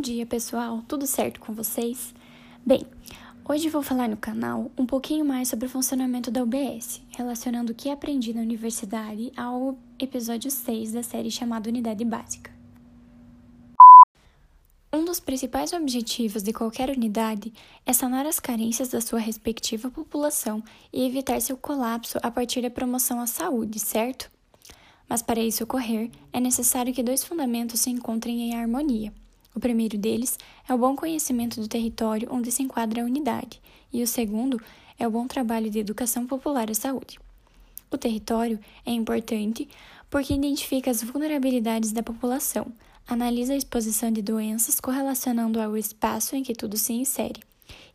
Bom dia, pessoal. Tudo certo com vocês? Bem, hoje vou falar no canal um pouquinho mais sobre o funcionamento da UBS, relacionando o que aprendi na universidade ao episódio 6 da série chamada Unidade Básica. Um dos principais objetivos de qualquer unidade é sanar as carências da sua respectiva população e evitar seu colapso a partir da promoção à saúde, certo? Mas para isso ocorrer, é necessário que dois fundamentos se encontrem em harmonia. O primeiro deles é o bom conhecimento do território onde se enquadra a unidade, e o segundo é o bom trabalho de educação popular à saúde. O território é importante porque identifica as vulnerabilidades da população, analisa a exposição de doenças correlacionando ao espaço em que tudo se insere,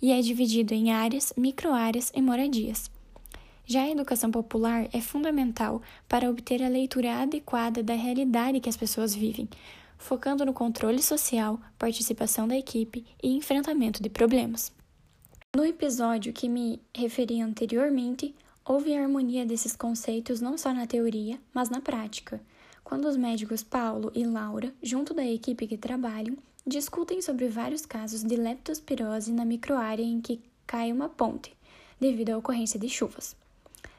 e é dividido em áreas, microáreas e moradias. Já a educação popular é fundamental para obter a leitura adequada da realidade que as pessoas vivem, focando no controle social, participação da equipe e enfrentamento de problemas. No episódio que me referi anteriormente, houve a harmonia desses conceitos não só na teoria, mas na prática, quando os médicos Paulo e Laura, junto da equipe que trabalham, discutem sobre vários casos de leptospirose na microárea em que cai uma ponte, devido à ocorrência de chuvas.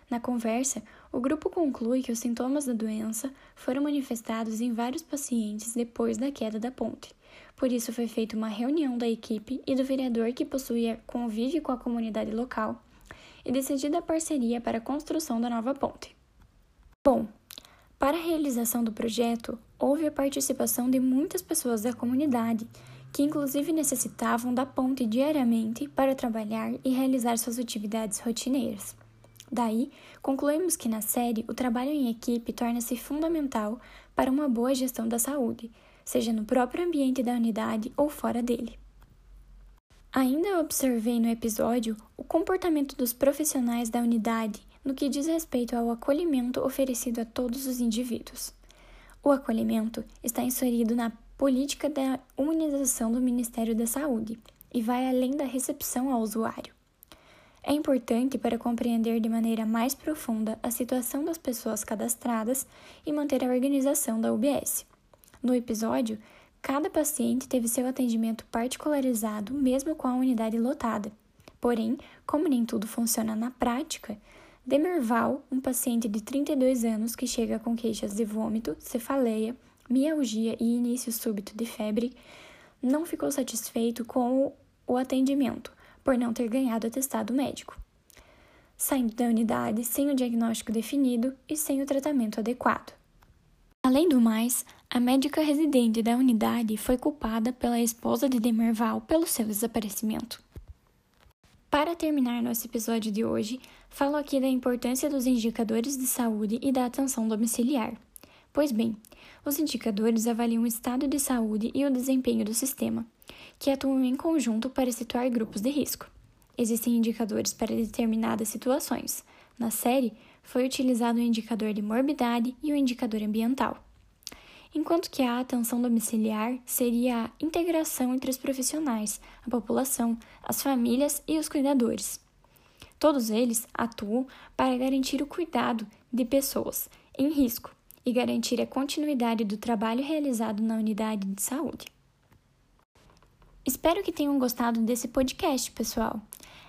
Na conversa, o grupo conclui que os sintomas da doença foram manifestados em vários pacientes depois da queda da ponte. Por isso, foi feita uma reunião da equipe e do vereador que possuía convívio com a comunidade local e decidida a parceria para a construção da nova ponte. Bom, para a realização do projeto, houve a participação de muitas pessoas da comunidade, que inclusive necessitavam da ponte diariamente para trabalhar e realizar suas atividades rotineiras. Daí, concluímos que na série o trabalho em equipe torna-se fundamental para uma boa gestão da saúde, seja no próprio ambiente da unidade ou fora dele. Ainda observei no episódio o comportamento dos profissionais da unidade no que diz respeito ao acolhimento oferecido a todos os indivíduos. O acolhimento está inserido na política da humanização do Ministério da Saúde e vai além da recepção ao usuário. É importante para compreender de maneira mais profunda a situação das pessoas cadastradas e manter a organização da UBS. No episódio, cada paciente teve seu atendimento particularizado, mesmo com a unidade lotada. Porém, como nem tudo funciona na prática, Demerval, um paciente de 32 anos que chega com queixas de vômito, cefaleia, mialgia e início súbito de febre, não ficou satisfeito com o atendimento por não ter ganhado atestado médico, saindo da unidade sem o diagnóstico definido e sem o tratamento adequado. Além do mais, a médica residente da unidade foi culpada pela esposa de Demerval pelo seu desaparecimento. Para terminar nosso episódio de hoje, falo aqui da importância dos indicadores de saúde e da atenção domiciliar. Pois bem, os indicadores avaliam o estado de saúde e o desempenho do sistema, que atuam em conjunto para situar grupos de risco. Existem indicadores para determinadas situações. Na série, foi utilizado o indicador de morbidade e o indicador ambiental. Enquanto que a atenção domiciliar seria a integração entre os profissionais, a população, as famílias e os cuidadores. Todos eles atuam para garantir o cuidado de pessoas em risco e garantir a continuidade do trabalho realizado na unidade de saúde. Espero que tenham gostado desse podcast, pessoal.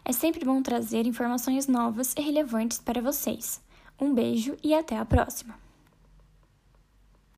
É sempre bom trazer informações novas e relevantes para vocês. Um beijo e até a próxima!